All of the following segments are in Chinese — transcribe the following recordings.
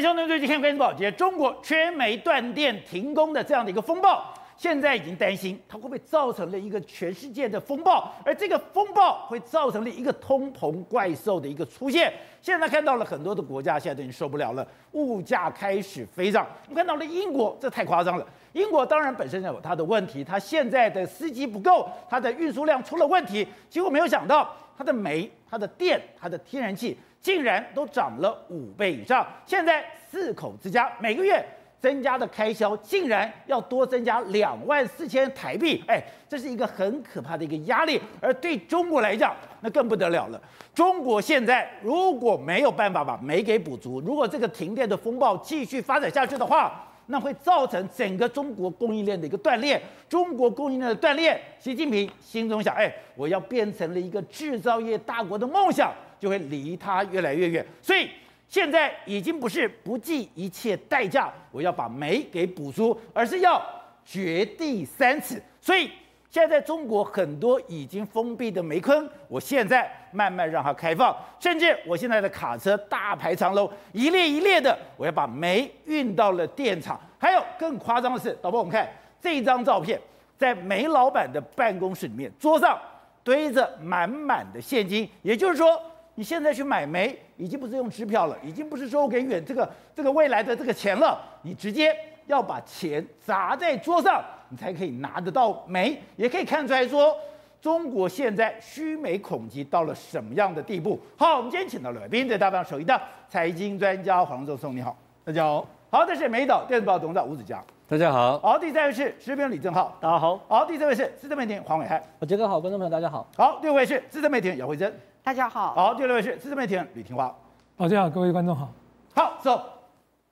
兄弟最近看关注宝洁，中国缺煤断电停工的这样的一个风暴，现在已经担心它会不会造成了一个全世界的风暴，而这个风暴会造成了一个通膨怪兽的一个出现。现在看到了很多的国家现在都已经受不了了，物价开始飞涨。我们看到了英国，这太夸张了。英国当然本身有它的问题，它现在的司机不够，它的运输量出了问题。结果没有想到，它的煤、它的电、它的天然气竟然都涨了五倍以上。现在四口之家每个月增加的开销竟然要多增加两万四千台币，哎，这是一个很可怕的一个压力。而对中国来讲，那更不得了了。中国现在如果没有办法把煤给补足，如果这个停电的风暴继续发展下去的话，那会造成整个中国供应链的一个断裂，中国供应链的断裂，习近平心中想：哎，我要变成了一个制造业大国的梦想，就会离他越来越远。所以现在已经不是不计一切代价，我要把煤给补足，而是要掘地三尺。所以。现在中国很多已经封闭的煤坑，我现在慢慢让它开放，甚至我现在的卡车大排长龙，一列一列的，我要把煤运到了电厂。还有更夸张的是，导播，我们看这张照片，在煤老板的办公室里面，桌上堆着满满的现金，也就是说，你现在去买煤，已经不是用支票了，已经不是说我给远这个这个未来的这个钱了，你直接要把钱砸在桌上。你才可以拿得到煤，也可以看出来说，中国现在需煤恐惧到了什么样的地步。好，我们今天请到了来宾，在大放首一的财经专家黄仲松，你好，大家好。好，这是美岛电子报董事长吴子嘉，大家好。好，第三位是时评李正浩，大家好。好，第四位是资深媒体人黄伟汉，我杰哥好，观众朋友大家好。好，第五位是资深媒体人姚慧珍，大家好。好，第六位是资深媒体人吕庭华，大家好，各位观众好。好，走，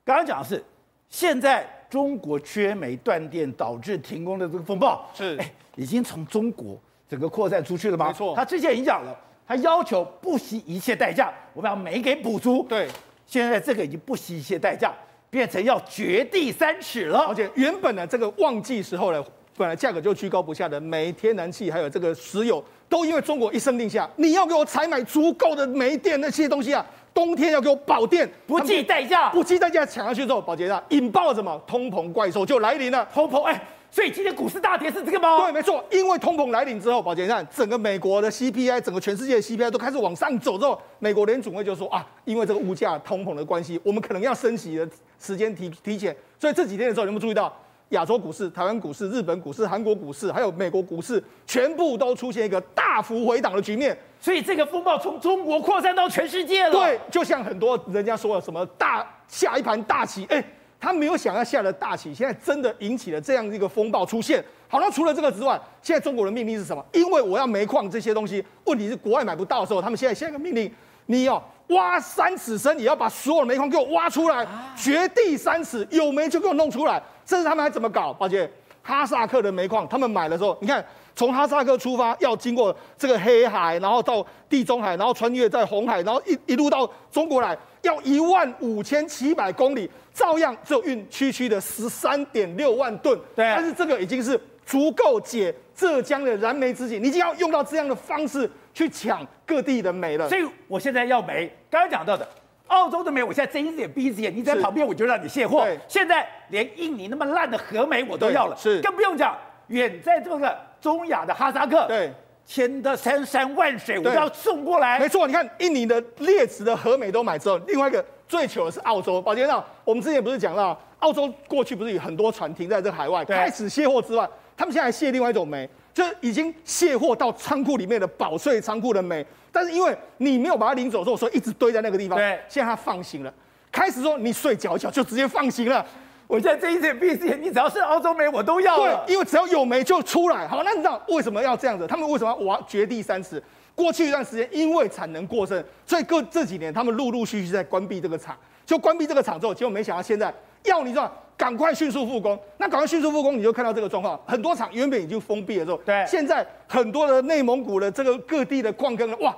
刚刚讲的是现在。中国缺煤断电导致停工的这个风暴是，哎，已经从中国整个扩散出去了吗？没错，他之前已经讲了，他要求不惜一切代价，我们要煤给补足。对，现在这个已经不惜一切代价，变成要掘地三尺了。而且原本呢，这个旺季时候呢，本来价格就居高不下的煤、天然气还有这个石油，都因为中国一声令下，你要给我采买足够的煤电那些东西啊。冬天要给我保电，不计代价，不计代价抢下去之后，保洁啊，引爆了什么通膨怪兽就来临了。通膨，哎，所以今天股市大跌是这个吗？对，没错，因为通膨来临之后，宝杰你看整个美国的 CPI，整个全世界的 CPI 都开始往上走之后，美国联总会就说啊，因为这个物价通膨的关系，我们可能要升息的时间提提前，所以这几天的时候，你有没有注意到？亚洲股市、台湾股市、日本股市、韩国股市，还有美国股市，全部都出现一个大幅回档的局面。所以这个风暴从中国扩散到全世界了。对，就像很多人家说的什么大下一盘大棋，哎，他没有想要下的大棋，现在真的引起了这样一个风暴出现。好，那除了这个之外，现在中国的命令是什么？因为我要煤矿这些东西，问题是国外买不到的时候，他们现在下一个命令，你要挖三尺深，也要把所有的煤矿给我挖出来，掘地三尺，有煤就给我弄出来。这是他们还怎么搞？抱歉，哈萨克的煤矿，他们买的时候，你看从哈萨克出发，要经过这个黑海，然后到地中海，然后穿越在红海，然后一一路到中国来，要一万五千七百公里，照样就运区区的十三点六万吨。对，但是这个已经是足够解浙江的燃眉之急，你已经要用到这样的方式去抢各地的煤了。所以我现在要煤，刚刚讲到的。澳洲的煤，我现在睁一只眼闭一只眼，你在旁边我就让你卸货。现在连印尼那么烂的核煤我都要了，是更不用讲远在这个中亚的哈萨克，对，千的山山万水我都要送过来。没错，你看印尼的劣质的和美都买之后，另外一个最糗的是澳洲。宝杰长，我们之前不是讲到澳洲过去不是有很多船停在这海外开始卸货之外，他们现在还卸另外一种煤。就是已经卸货到仓库里面的保税仓库的煤，但是因为你没有把它领走之后，所以一直堆在那个地方。对，现在它放行了，开始说你睡觉一觉就直接放行了。我现在睁一只眼闭一只眼，你只要是澳洲煤我都要。对，因为只要有煤就出来。好，那你知道为什么要这样子？他们为什么要挖掘地三尺？过去一段时间因为产能过剩，所以各这几年他们陆陆续续在关闭这个厂。就关闭这个厂之后，结果没想到现在要你知道。赶快迅速复工，那赶快迅速复工，你就看到这个状况。很多厂原本已经封闭了之后，对，现在很多的内蒙古的这个各地的矿坑，哇，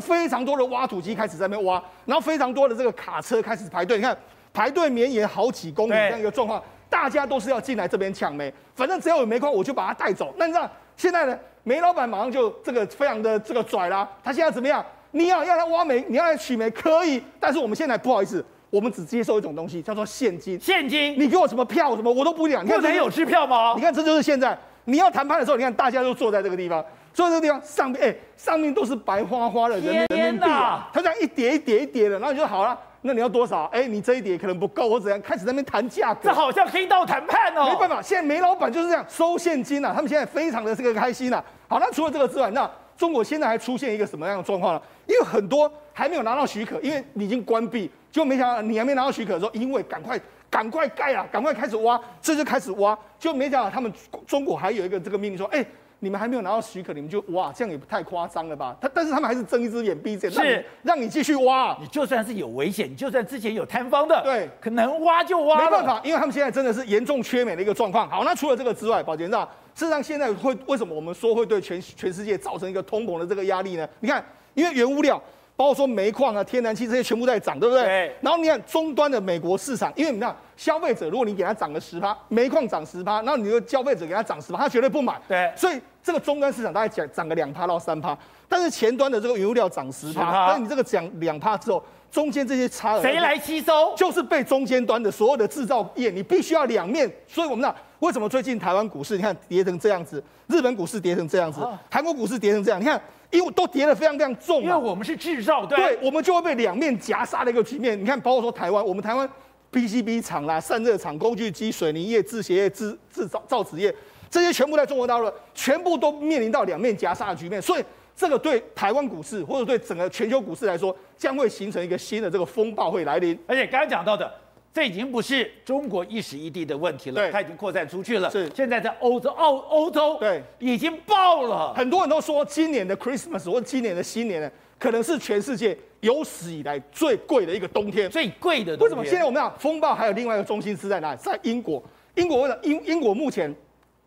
非常多的挖土机开始在那边挖，然后非常多的这个卡车开始排队。你看排队绵延好几公里这样一个状况，大家都是要进来这边抢煤，反正只要有煤矿，我就把它带走。那你知道现在呢？煤老板马上就这个非常的这个拽啦，他现在怎么样？你要要来挖煤，你要来取煤可以，但是我们现在不好意思。我们只接受一种东西，叫做现金。现金，你给我什么票什么，我都不讲。你看不能有支票吗？你看，这就是现在你要谈判的时候，你看大家都坐在这个地方，坐在这个地方上面，哎，上面都是白花花的人民币啊，他这样一叠一叠一叠的，然后你就好了。那你要多少？哎，你这一点可能不够，我怎样？开始在那边谈价格，这好像黑道谈判哦。没办法，现在煤老板就是这样收现金啊，他们现在非常的这个开心啊。好，那除了这个之外，那中国现在还出现一个什么样的状况呢？因为很多还没有拿到许可，因为你已经关闭，就没想到你还没拿到许可的时候，因为赶快赶快盖啊，赶快开始挖，这就开始挖，就没想到他们中国还有一个这个命令说，哎。你们还没有拿到许可，你们就挖，这样也太夸张了吧？他但是他们还是睁一只眼闭一只眼，是让你继续挖。你就算是有危险，你就算之前有贪方的，对，可能挖就挖。没办法，因为他们现在真的是严重缺美的一个状况。好，那除了这个之外，宝杰，事实上现在会为什么我们说会对全全世界造成一个通膨的这个压力呢？你看，因为原物料。包括说煤矿啊、天然气这些全部在涨，对不对？对。然后你看终端的美国市场，因为你看消费者，如果你给他涨个十趴，煤矿涨十趴，然后你的消费者给他涨十趴，他绝对不买。对。所以这个终端市场大概涨涨个两趴到三趴，但是前端的这个原物料涨十趴，但是你这个涨两趴之后，中间这些差额谁来吸收？就是被中间端的所有的制造业，你必须要两面。所以我们讲为什么最近台湾股市你看跌成这样子，日本股市跌成这样子，韩国股市跌成这样，你看。因为都叠得非常非常重，因为我们是制造端，对，我们就会被两面夹杀的一个局面。你看，包括说台湾，我们台湾 PCB 厂啦、散热厂、工具机、水泥业、制鞋业、制制造造纸业，这些全部在中国大陆，全部都面临到两面夹杀的局面。所以，这个对台湾股市或者对整个全球股市来说，将会形成一个新的这个风暴会来临。而且刚刚讲到的。这已经不是中国一时一地的问题了，对，它已经扩散出去了。是，现在在欧洲、澳欧洲，对，已经爆了。很多人都说，今年的 Christmas 或今年的新年呢，可能是全世界有史以来最贵的一个冬天。最贵的冬天。为什么？现在我们讲风暴还有另外一个中心是在哪里？在英国。英国为了英英国目前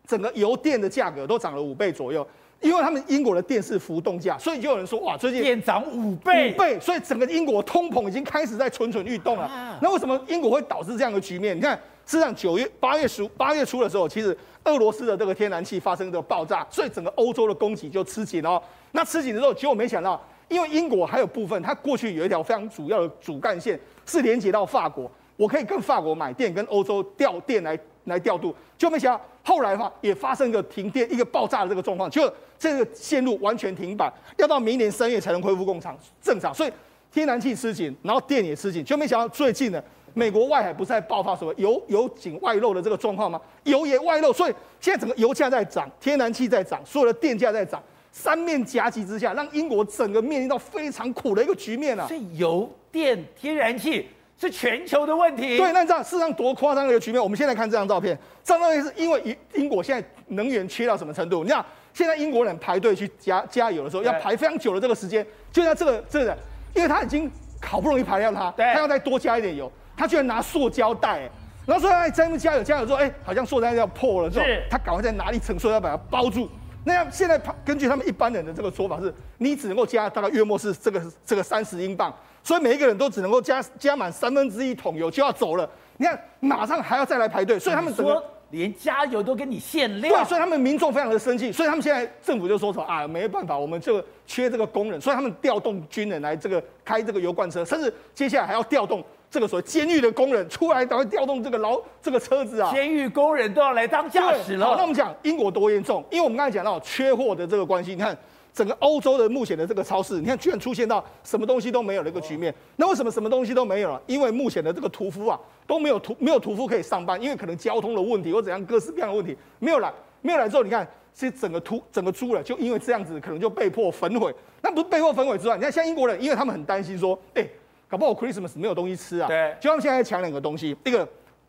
整个油电的价格都涨了五倍左右。因为他们英国的电是浮动价，所以就有人说哇，最近电涨五倍，五倍，所以整个英国通膨已经开始在蠢蠢欲动了。啊、那为什么英国会导致这样的局面？你看，事实上九月、八月十八月初的时候，其实俄罗斯的这个天然气发生这个爆炸，所以整个欧洲的供给就吃紧了。那吃紧的时候，结果没想到，因为英国还有部分，它过去有一条非常主要的主干线是连接到法国，我可以跟法国买电，跟欧洲调电来来调度，就没想到后来的话也发生一个停电、一个爆炸的这个状况，就。这个线路完全停摆，要到明年三月才能恢复工厂正常，所以天然气吃紧，然后电也吃紧，就没想到最近呢，美国外海不是在爆发什么油油井外漏的这个状况吗？油也外漏，所以现在整个油价在涨，天然气在涨，所有的电价在涨，三面夹击之下，让英国整个面临到非常苦的一个局面啊！所以油电天然气是全球的问题。对，那这样事实上多夸张的一个局面。我们现在看这张照片，这张照片是因为英英国现在能源缺到什么程度？你看。现在英国人排队去加加油的时候，要排非常久的这个时间，就在这个这个，因为他已经好不容易排掉他，他要再多加一点油，他居然拿塑胶袋，然后说哎，在那加油加油之后，哎，好像塑胶袋要破了之后，他赶快再拿一层塑胶把它包住。那样现在根据他们一般人的这个说法是，你只能够加大概约莫是这个这个三十英镑，所以每一个人都只能够加加满三分之一桶油就要走了。你看马上还要再来排队，所以他们整个。连加油都给你限量，对，所以他们民众非常的生气，所以他们现在政府就说什么啊，没办法，我们就缺这个工人，所以他们调动军人来这个开这个油罐车，甚至接下来还要调动这个所谓监狱的工人出来，等会调动这个劳这个车子啊，监狱工人都要来当驾驶了。好，那我们讲英国多严重，因为我们刚才讲到缺货的这个关系，你看。整个欧洲的目前的这个超市，你看居然出现到什么东西都没有的一个局面。那为什么什么东西都没有了？因为目前的这个屠夫啊都没有屠没有屠夫可以上班，因为可能交通的问题或怎样各式各样的问题没有来，没有来之后，你看其实整个屠整个猪了，就因为这样子可能就被迫焚毁。那不是被迫焚毁之外，你看像英国人，因为他们很担心说，哎，搞不好 Christmas 没有东西吃啊。对，就他们现在在抢两个东西，一个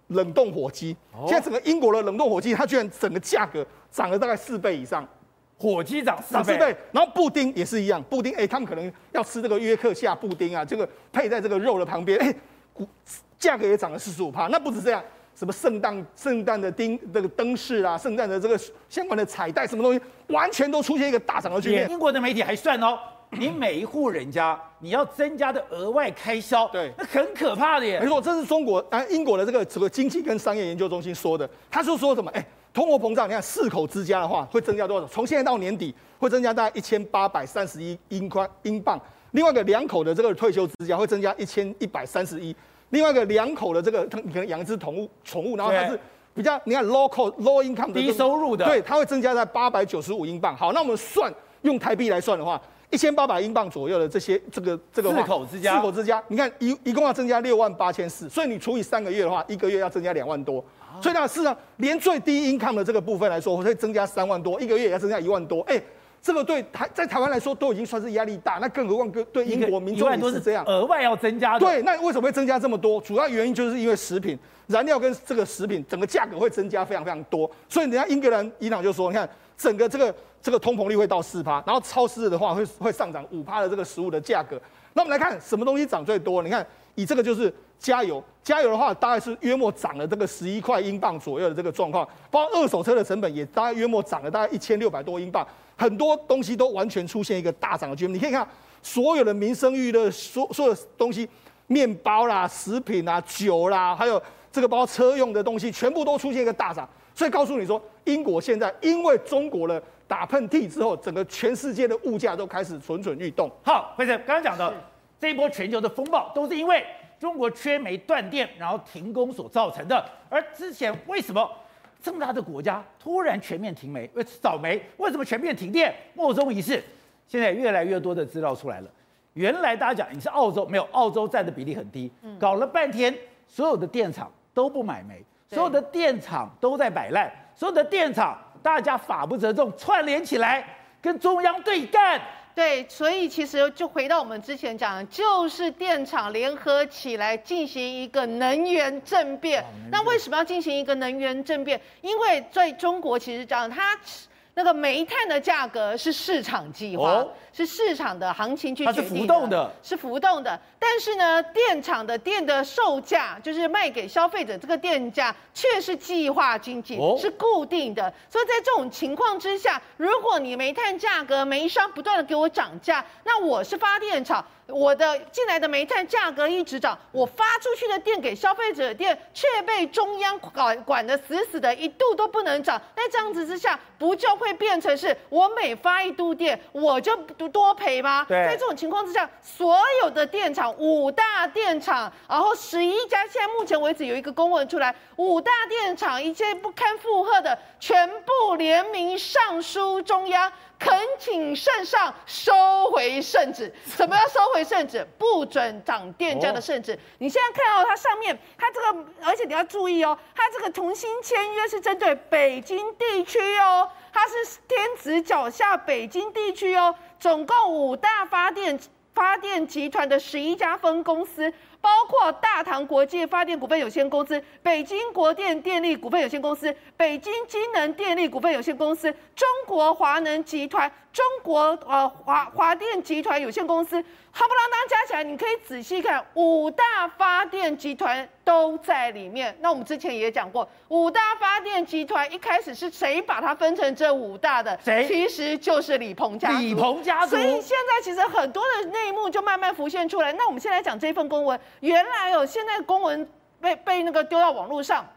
冷冻火鸡，现在整个英国的冷冻火鸡，它居然整个价格涨了大概四倍以上。火鸡涨四倍，倍，然后布丁也是一样，布丁哎、欸，他们可能要吃这个约克夏布丁啊，这个配在这个肉的旁边，哎、欸，价格也涨了四十五帕。那不止这样，什么圣诞圣诞的灯这个灯饰啊，圣诞的这个相关的彩带，什么东西，完全都出现一个大涨的局面。英国的媒体还算哦，你每一户人家你要增加的额外开销，对，那很可怕的耶。没错，这是中国啊英国的这个这个经济跟商业研究中心说的，他就说什么哎。欸通货膨胀，你看四口之家的话会增加多少？从现在到年底会增加大概一千八百三十一英块英镑。另外一个两口的这个退休之家会增加一千一百三十一。另外一个两口的这个，你可能养一只宠物，宠物，然后它是比较你看 cost low income 的低收入的，对，它会增加在八百九十五英镑。好，那我们算用台币来算的话，一千八百英镑左右的这些这个这个四口之家，四口之家，你看一一共要增加六万八千四，所以你除以三个月的话，一个月要增加两万多。所以呢，事实上连最低 income 的这个部分来说，会增加三万多，一个月也要增加一万多。哎，这个对台在台湾来说都已经算是压力大，那更何况跟对英国民众也是这样，额外要增加的。对，那为什么会增加这么多？主要原因就是因为食品、燃料跟这个食品整个价格会增加非常非常多。所以人家英格兰银行就说，你看整个这个这个通膨率会到四趴，然后超市的话会会上涨五趴的这个食物的价格。那我们来看什么东西涨最多？你看以这个就是。加油，加油的话，大概是约莫涨了这个十一块英镑左右的这个状况，包括二手车的成本也大概约莫涨了大概一千六百多英镑，很多东西都完全出现一个大涨的局面。你可以看所有的民生娱乐，所所有的东西，面包啦、食品啦、酒啦，还有这个包括车用的东西，全部都出现一个大涨。所以告诉你说，英国现在因为中国的打喷嚏之后，整个全世界的物价都开始蠢蠢欲动。好，辉生刚刚讲的这一波全球的风暴，都是因为。中国缺煤断电，然后停工所造成的。而之前为什么这么大的国家突然全面停煤？为找煤？为什么全面停电？莫衷一是。现在越来越多的资料出来了。原来大家讲你是澳洲，没有澳洲占的比例很低。搞了半天，所有的电厂都不买煤，所有的电厂都在摆烂，所有的电厂大家法不责众，串联起来跟中央对干。对，所以其实就回到我们之前讲的，就是电厂联合起来进行一个能源政变。那为什么要进行一个能源政变？因为在中国其实讲它。那个煤炭的价格是市场计划，哦、是市场的行情去决定的，它是浮动的，是浮动的。但是呢，电厂的电的售价，就是卖给消费者这个电价，却是计划经济，哦、是固定的。所以在这种情况之下，如果你煤炭价格，煤商不断的给我涨价，那我是发电厂。我的进来的煤炭价格一直涨，我发出去的电给消费者的电却被中央管管得死死的，一度都不能涨。那这样子之下，不就会变成是我每发一度电，我就多赔吗？对。在这种情况之下，所有的电厂，五大电厂，然后十一家，现在目前为止有一个公文出来，五大电厂一切不堪负荷的，全部联名上书中央。恳请圣上收回圣旨。什么要收回圣旨？不准涨电价的圣旨。你现在看到它上面，它这个，而且你要注意哦，它这个重新签约是针对北京地区哦，它是天子脚下北京地区哦，总共五大发电发电集团的十一家分公司。包括大唐国际发电股份有限公司、北京国电电力股份有限公司、北京金能电力股份有限公司、中国华能集团。中国呃华华电集团有限公司，夯不啷当加起来，你可以仔细看，五大发电集团都在里面。那我们之前也讲过，五大发电集团一开始是谁把它分成这五大的？谁？其实就是李鹏家族。李鹏家族。所以现在其实很多的内幕就慢慢浮现出来。那我们先来讲这份公文，原来哦现在公文被被那个丢到网络上。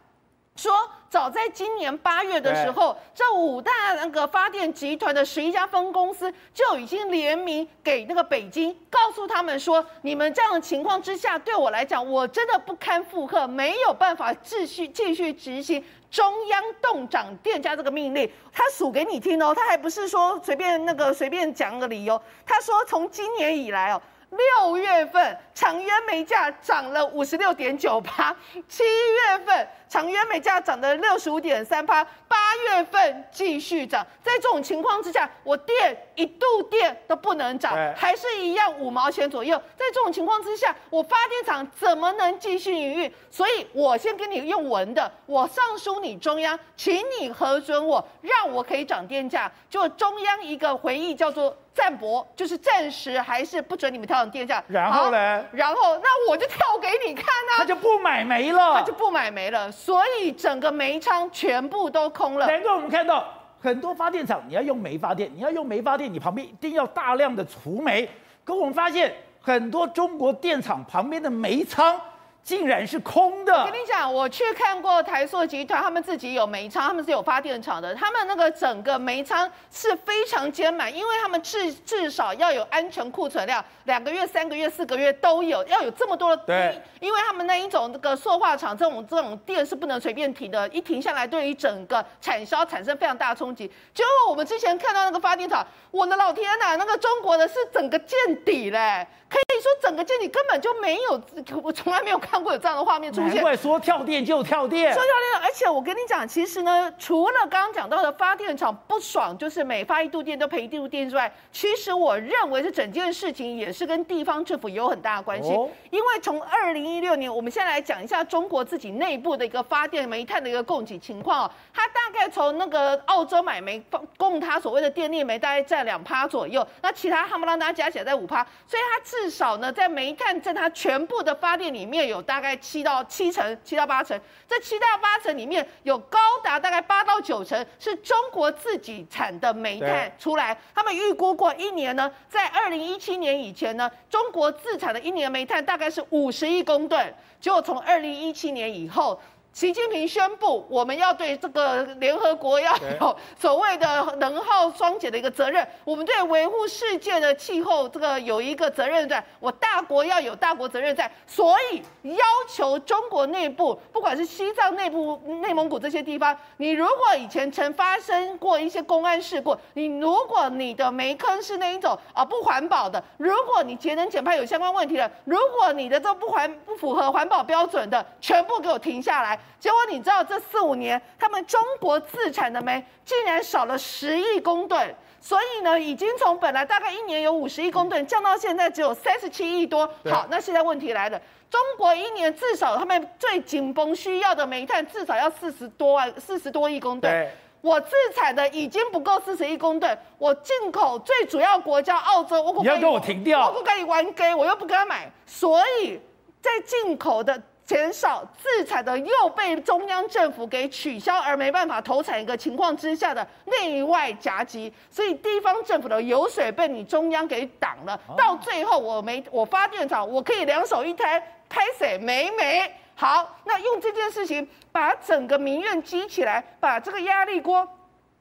说，早在今年八月的时候，这五大那个发电集团的十一家分公司就已经联名给那个北京，告诉他们说，你们这样的情况之下，对我来讲，我真的不堪负荷，没有办法继续继续执行中央冻涨电价这个命令。他数给你听哦，他还不是说随便那个随便讲个理由，他说从今年以来哦。六月份长约煤价涨了五十六点九八，七月份长约煤价涨了六十五点三八，八月份继续涨。在这种情况之下，我电一度电都不能涨，还是一样五毛钱左右。在这种情况之下，我发电厂怎么能继续营运？所以我先跟你用文的，我上书你中央，请你核准我，让我可以涨电价。就中央一个回应叫做。暂驳就是暂时还是不准你们调整电价，然后呢？然后那我就跳给你看啊！他就不买煤了，他就不买煤了，所以整个煤仓全部都空了。难怪我们看到很多发电厂，你要用煤发电，你要用煤发电，你旁边一定要大量的储煤。可我们发现很多中国电厂旁边的煤仓竟然是空的。我跟你讲，我去看过台塑集团，他们自己有煤仓，他们是有发电厂的，他们那个整个煤仓是非常坚满，因为他们至至少要有安全库存量，两个月、三个月、四个月都有，要有这么多的。对，因为他们那一种那个塑化厂这种这种电是不能随便停的，一停下来对于整个产销产生非常大的冲击。结果我们之前看到那个发电厂，我的老天呐，那个中国的是整个见底嘞。可以说整个舰你根本就没有，我从来没有看过有这样的画面出现。难怪说跳电就跳电，说跳电，而且我跟你讲，其实呢，除了刚刚讲到的发电厂不爽，就是每发一度电都赔一度电之外，其实我认为是整件事情也是跟地方政府有很大的关系。哦、因为从二零一六年，我们现在来讲一下中国自己内部的一个发电煤炭的一个供给情况哦。它大概从那个澳洲买煤供它所谓的电力煤，大概占两趴左右，那其他哈不拉达加起来在五趴，所以它至少呢，在煤炭占它全部的发电里面有大概七到七成，七到八成。这七到八成里面有高达大概八到九成是中国自己产的煤炭出来。他们预估过一年呢，在二零一七年以前呢，中国自产的一年煤炭大概是五十亿公吨，结果从二零一七年以后。习近平宣布，我们要对这个联合国要有 所谓的能耗双减的一个责任，我们对维护世界的气候这个有一个责任在，我大国要有大国责任在，所以要求中国内部，不管是西藏内部、内蒙古这些地方，你如果以前曾发生过一些公安事故，你如果你的煤坑是那一种啊不环保的，如果你节能减排有相关问题的，如果你的这不环不符合环保标准的，全部给我停下来。结果你知道，这四五年他们中国自产的煤竟然少了十亿公吨，所以呢，已经从本来大概一年有五十亿公吨，降到现在只有三十七亿多。好，那现在问题来了，中国一年至少他们最紧绷需要的煤炭至少要四十多万、四十多亿公吨。我自产的已经不够四十亿公吨，我进口最主要国家澳洲，我不你要跟我停掉，我不跟你玩 gay，我又不跟他买，所以在进口的。减少自产的又被中央政府给取消，而没办法投产一个情况之下的内外夹击，所以地方政府的油水被你中央给挡了。到最后我没我发电厂，我可以两手一摊，拍谁没没好，那用这件事情把整个民怨激起来，把这个压力锅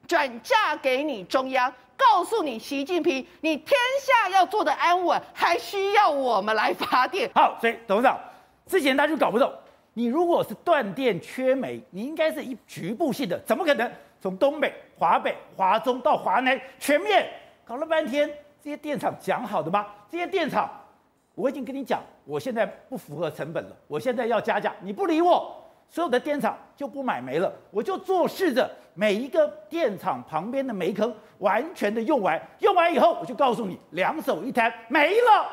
转嫁给你中央，告诉你习近平，你天下要做的安稳，还需要我们来发电。好，所以董事长。之前他就搞不懂，你如果是断电缺煤，你应该是一局部性的，怎么可能从东北、华北、华中到华南全面搞了半天？这些电厂讲好的吗？这些电厂，我已经跟你讲，我现在不符合成本了，我现在要加价，你不理我，所有的电厂就不买煤了，我就坐视着每一个电厂旁边的煤坑完全的用完，用完以后我就告诉你，两手一摊没了。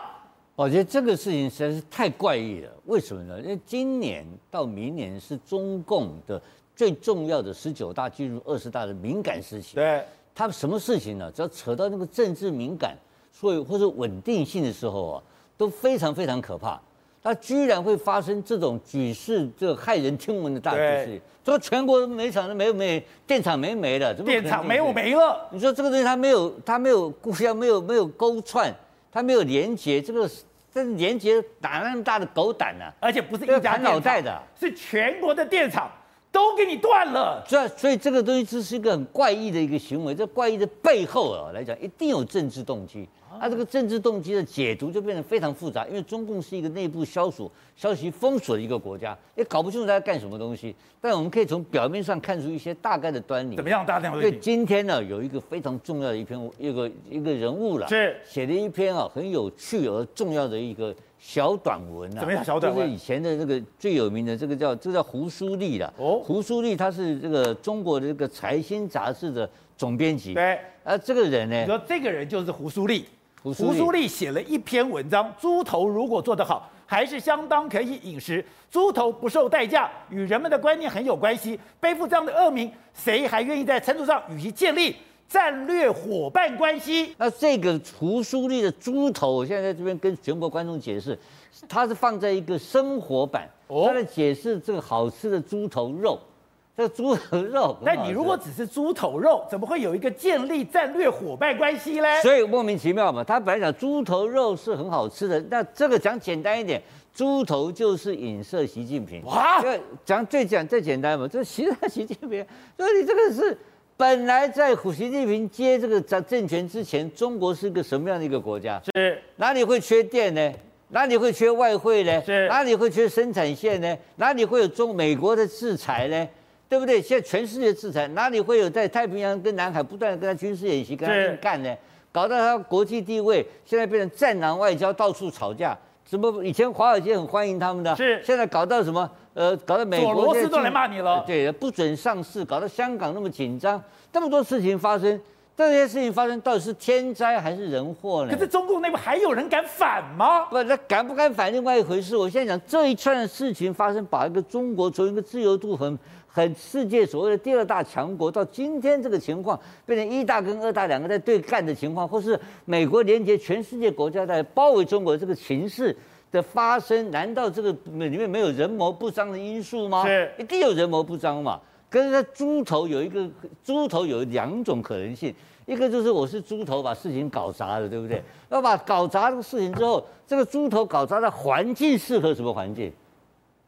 我觉得这个事情实在是太怪异了。为什么呢？因为今年到明年是中共的最重要的十九大进入二十大的敏感时期。对，他什么事情呢？只要扯到那个政治敏感，所以或者稳定性的时候啊，都非常非常可怕。他居然会发生这种举世这骇人听闻的大事情，说全国煤厂都没有煤，电厂没煤了，电厂没有煤了。你说这个东西他没有，他没有故乡，没有没有勾串。它没有廉洁，这个这廉洁哪那么大的狗胆呢、啊？而且不是一家脑袋的，是全国的电厂都给你断了。所以，所以这个东西这是一个很怪异的一个行为。这怪异的背后啊来讲，一定有政治动机。它这个政治动机的解读就变得非常复杂，因为中共是一个内部消锁、消息封锁的一个国家，也搞不清楚他在干什么东西。但我们可以从表面上看出一些大概的端倪。怎么样？大概？因为今天呢，有一个非常重要的一篇一个一个人物了，是写了一篇啊很有趣而重要的一个小短文啊。怎么样？小短文？就是以前的这个最有名的这个叫这个叫胡舒立了。哦。胡舒立他是这个中国的这个财新杂志的总编辑。对。而这个人呢？你说这个人就是胡舒立。胡舒立写了一篇文章，猪头如果做得好，还是相当可以饮食。猪头不受代价，与人们的观念很有关系。背负这样的恶名，谁还愿意在餐桌上与其建立战略伙伴关系？那这个胡舒立的猪头，我现在在这边跟全国观众解释，它是放在一个生活版，他在解释这个好吃的猪头肉。这猪头肉。但你如果只是猪头肉，怎么会有一个建立战略伙伴关系呢？所以莫名其妙嘛。他本来讲猪头肉是很好吃的，那这个讲简单一点，猪头就是影射习近平。哇，讲最讲最简单嘛，就是习习近平。所以你这个是本来在习近平接这个政政权之前，中国是个什么样的一个国家？是哪里会缺电呢？哪里会缺外汇呢？是哪里会缺生产线呢？哪里会有中美国的制裁呢？对不对？现在全世界制裁，哪里会有在太平洋跟南海不断的跟他军事演习，跟他硬干呢？搞到他国际地位现在变成战狼外交，到处吵架。怎么以前华尔街很欢迎他们的，是现在搞到什么？呃，搞到美国罗斯都来骂你了。对，不准上市，搞到香港那么紧张，这么多事情发生。这些事情发生到底是天灾还是人祸呢？可是中共内部还有人敢反吗？不，那敢不敢反另外一回事。我现在讲这一串的事情发生，把一个中国从一个自由度很很世界所谓的第二大强国，到今天这个情况变成一大跟二大两个在对干的情况，或是美国连接全世界国家在包围中国这个情势的发生，难道这个里面没有人谋不臧的因素吗？是，一定有人谋不臧嘛。跟着猪头有一个猪头有两种可能性，一个就是我是猪头把事情搞砸了，对不对？要把搞砸这个事情之后，这个猪头搞砸的环境适合什么环境？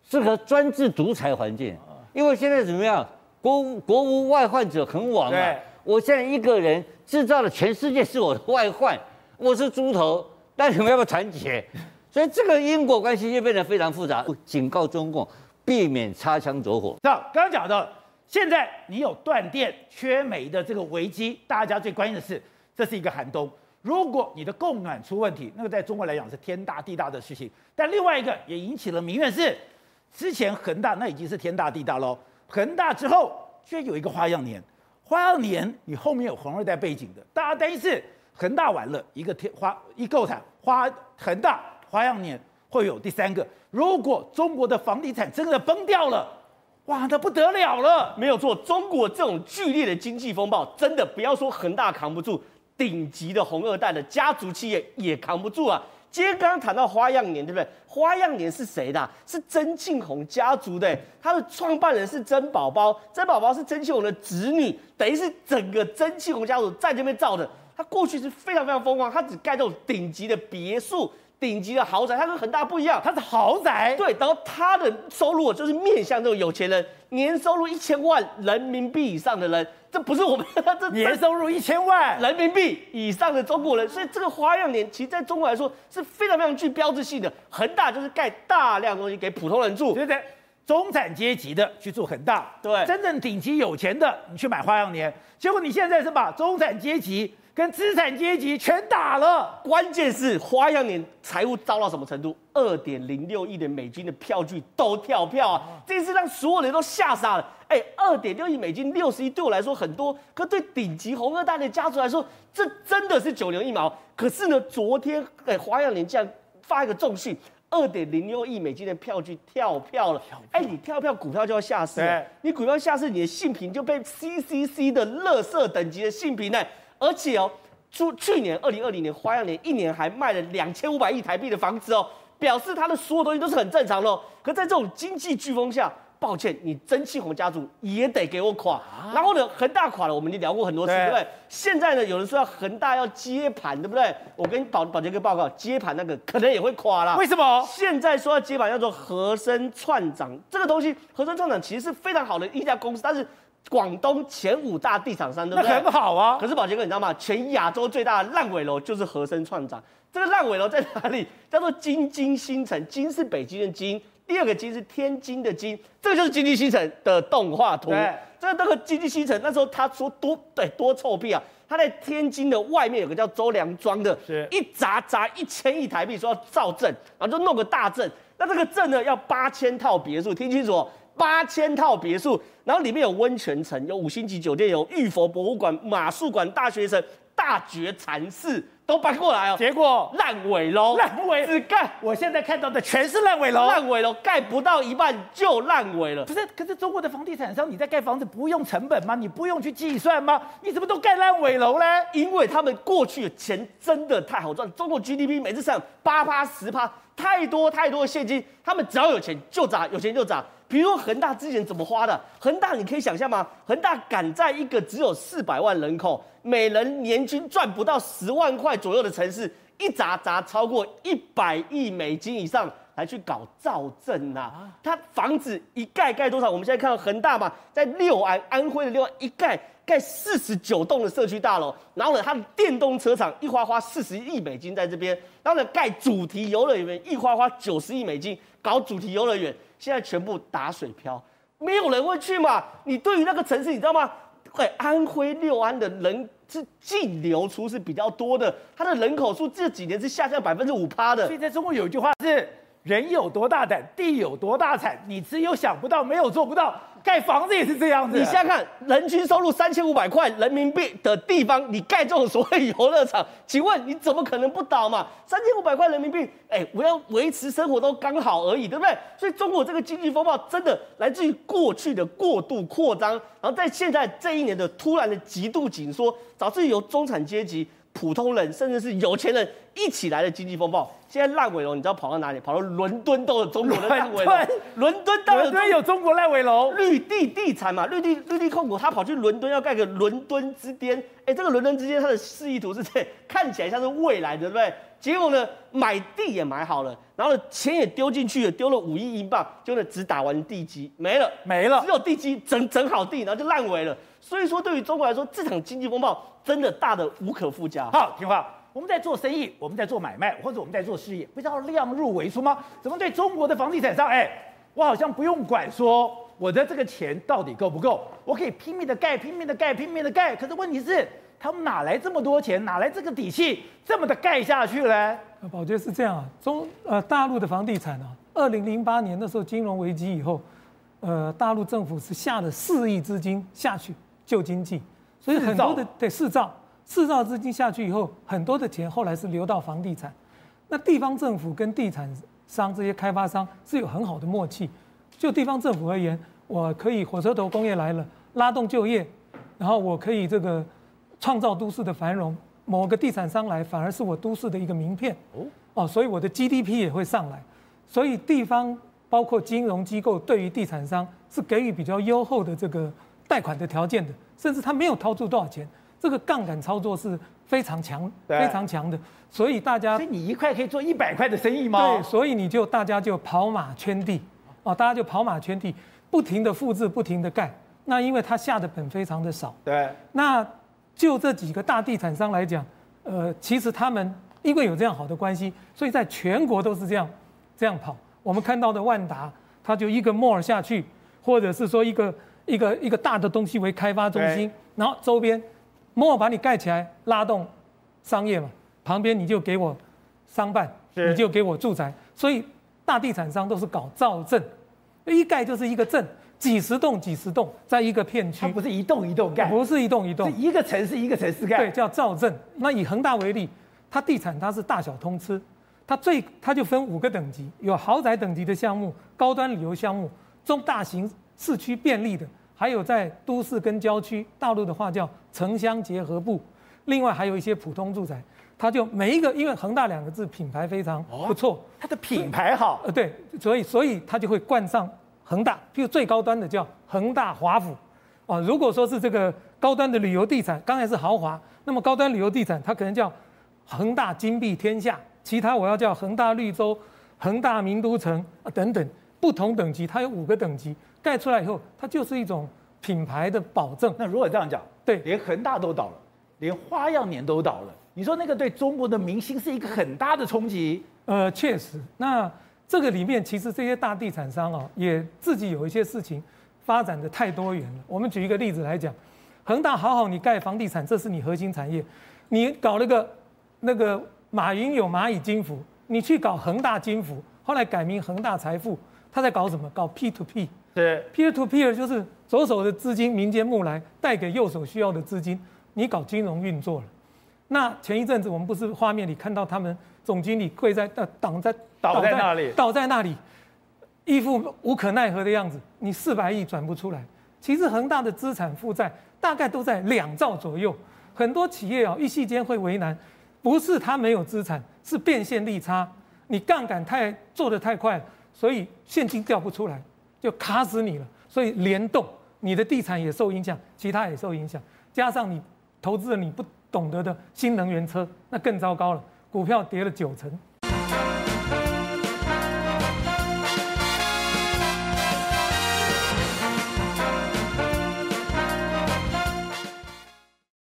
适合专制独裁环境。因为现在怎么样？国国无外患者很亡啊！我现在一个人制造了全世界是我的外患，我是猪头，那你们要不要团结？所以这个因果关系就变得非常复杂。我警告中共，避免擦枪走火。那刚刚讲的。现在你有断电、缺煤的这个危机，大家最关心的是，这是一个寒冬。如果你的供暖出问题，那个在中国来讲是天大地大的事情。但另外一个也引起了民怨是，之前恒大那已经是天大地大喽，恒大之后却有一个花样年，花样年你后面有红二代背景的，大家担心是恒大完了一个天花一购产花恒大花样年会有第三个。如果中国的房地产真的崩掉了。哇，那不得了了！没有错，中国这种剧烈的经济风暴，真的不要说恒大扛不住，顶级的红二代的家族企业也扛不住啊。今天刚刚谈到花样年，对不对？花样年是谁的？是曾庆红家族的，他的创办人是曾宝宝，曾宝宝是曾庆红的侄女，等于是整个曾庆红家族在这边造的。他过去是非常非常风光，他只盖这种顶级的别墅。顶级的豪宅，它跟恒大不一样，它是豪宅。对，然后它的收入就是面向这种有钱人，年收入一千万人民币以上的人，这不是我们 这年收入一千万人民币以上的中国人，所以这个花样年，其实在中国来说是非常非常具标志性的。恒大就是盖大量东西给普通人住，对不对？中产阶级的去住恒大，对，真正顶级有钱的你去买花样年，结果你现在是把中产阶级。跟资产阶级全打了，关键是花样年财务糟到什么程度？二点零六亿的美金的票据都跳票啊！这次让所有人都吓傻了。哎，二点六亿美金，六十亿对我来说很多，可对顶级红二代的家族来说，这真的是九牛一毛。可是呢，昨天哎，花样年竟然发一个重讯，二点零六亿美金的票据跳票了。哎，你跳票股票就要下市了，你股票下市，你的信评就被 CCC 的垃圾等级的信评呢。而且哦，去去年二零二零年花样年一年还卖了两千五百亿台币的房子哦，表示他的所有东西都是很正常的哦。可在这种经济飓风下，抱歉，你曾庆红家族也得给我垮。啊、然后呢，恒大垮了，我们已经聊过很多次，对，对不对？现在呢，有人说要恒大要接盘，对不对？我跟保保杰哥报告，接盘那个可能也会垮了。为什么？现在说要接盘叫做和生串长，这个东西和生串长其实是非常好的一家公司，但是。广东前五大地产商，对不对？那很好啊。可是宝杰哥，你知道吗？全亚洲最大的烂尾楼就是和生串长。这个烂尾楼在哪里？叫做京津新城。京是北京的京，第二个京是天津的津。这个就是京津新城的动画图。对。这个那个京津新城那时候他说多对多臭屁啊！他在天津的外面有个叫周良庄的，是一砸砸一千亿台币，说要造镇，然后就弄个大镇。那这个镇呢，要八千套别墅，听清楚哦。八千套别墅，然后里面有温泉城，有五星级酒店，有玉佛博物馆、马术馆、大学城、大觉禅寺都搬过来哦。结果烂尾楼，烂尾只盖，我现在看到的全是烂尾楼，烂尾楼盖不到一半就烂尾了。不是，可是中国的房地产商，你在盖房子不用成本吗？你不用去计算吗？你怎么都盖烂尾楼呢？因为他们过去的钱真的太好赚，中国 GDP 每次上八趴十趴。太多太多的现金，他们只要有钱就砸，有钱就砸。比如恒大之前怎么花的？恒大你可以想象吗？恒大敢在一个只有四百万人口、每人年均赚不到十万块左右的城市，一砸砸超过一百亿美金以上来去搞造镇呐？他房子一盖盖多少？我们现在看到恒大嘛，在六安安徽的六安一盖盖四十九栋的社区大楼，然后呢，它的电动车厂一花花四十亿美金在这边，然后呢，盖主题游乐园一花花九十亿美金搞主题游乐园。现在全部打水漂，没有人会去嘛？你对于那个城市，你知道吗？哎，安徽六安的人是净流出是比较多的，它的人口数这几年是下降百分之五趴的。所以在中国有一句话是：人有多大胆，地有多大产。你只有想不到，没有做不到。盖房子也是这样子。你想想看，人均收入三千五百块人民币的地方，你盖这种所谓游乐场，请问你怎么可能不倒嘛？三千五百块人民币，哎，我要维持生活都刚好而已，对不对？所以中国这个经济风暴真的来自于过去的过度扩张，然后在现在这一年的突然的极度紧缩，导致由中产阶级。普通人甚至是有钱人一起来的经济风暴，现在烂尾楼你知道跑到哪里？跑到伦敦都有中国的烂尾楼。伦敦当然有中国烂尾楼。绿地地产嘛，绿地绿地控股，他跑去伦敦要盖个伦敦之巅。哎，这个伦敦之巅它的示意图是这，看起来像是未来的，对不对？结果呢，买地也买好了，然后钱也丢进去了，丢了五亿英镑，就呢只打完地基没了，没了，只有地基整整好地，然后就烂尾了。所以说，对于中国来说，这场经济风暴真的大的无可复加。好，听话，我们在做生意，我们在做买卖，或者我们在做事业，不是要量入为出吗？怎么对中国的房地产商，哎，我好像不用管说我的这个钱到底够不够，我可以拼命的盖，拼命的盖，拼命的盖。可是问题是，他们哪来这么多钱？哪来这个底气，这么的盖下去呢？宝杰是这样啊，中呃大陆的房地产啊，二零零八年的时候金融危机以后，呃，大陆政府是下了四亿资金下去。救经济，所以很多的对四兆四兆资金下去以后，很多的钱后来是流到房地产。那地方政府跟地产商这些开发商是有很好的默契。就地方政府而言，我可以火车头工业来了，拉动就业，然后我可以这个创造都市的繁荣。某个地产商来，反而是我都市的一个名片。哦哦，所以我的 GDP 也会上来。所以地方包括金融机构对于地产商是给予比较优厚的这个。贷款的条件的，甚至他没有掏出多少钱，这个杠杆操作是非常强、非常强的。所以大家，所以你一块可以做一百块的生意吗？对，所以你就大家就跑马圈地，哦，大家就跑马圈地，不停的复制，不停的盖。那因为他下的本非常的少，对。那就这几个大地产商来讲，呃，其实他们因为有这样好的关系，所以在全国都是这样这样跑。我们看到的万达，他就一个 mall 下去，或者是说一个。一个一个大的东西为开发中心，然后周边，莫把你盖起来，拉动商业嘛，旁边你就给我商办，你就给我住宅，所以大地产商都是搞造镇，一盖就是一个镇，几十栋几十栋，在一个片区，它不是一栋一栋盖，不是一栋一栋，是一个城市一个城市盖，对，叫造镇。那以恒大为例，它地产它是大小通吃，它最它就分五个等级，有豪宅等级的项目，高端旅游项目，中大型市区便利的。还有在都市跟郊区，大陆的话叫城乡结合部，另外还有一些普通住宅，它就每一个，因为恒大两个字品牌非常不错，它的品牌好，呃对，所以所以它就会冠上恒大，譬如最高端的叫恒大华府，啊，如果说是这个高端的旅游地产，刚才是豪华，那么高端旅游地产它可能叫恒大金碧天下，其他我要叫恒大绿洲、恒大名都城啊等等，不同等级，它有五个等级。盖出来以后，它就是一种品牌的保证。那如果这样讲，对，连恒大都倒了，连花样年都倒了，你说那个对中国的明星是一个很大的冲击。呃，确实。那这个里面其实这些大地产商啊，也自己有一些事情发展的太多元了。我们举一个例子来讲，恒大好好你盖房地产，这是你核心产业，你搞了个那个马云有蚂蚁金服，你去搞恒大金服，后来改名恒大财富，他在搞什么？搞 P to P。对，peer to peer 就是左手的资金民间募来，带给右手需要的资金，你搞金融运作了。那前一阵子我们不是画面里看到他们总经理跪在呃挡在倒在那里倒在那里，一副无可奈何的样子。你四百亿转不出来，其实恒大的资产负债大概都在两兆左右。很多企业啊，一夕间会为难，不是他没有资产，是变现利差。你杠杆太做得太快，所以现金调不出来，就卡死你了。所以联动，你的地产也受影响，其他也受影响，加上你投资了你不懂得的新能源车，那更糟糕了，股票跌了九成。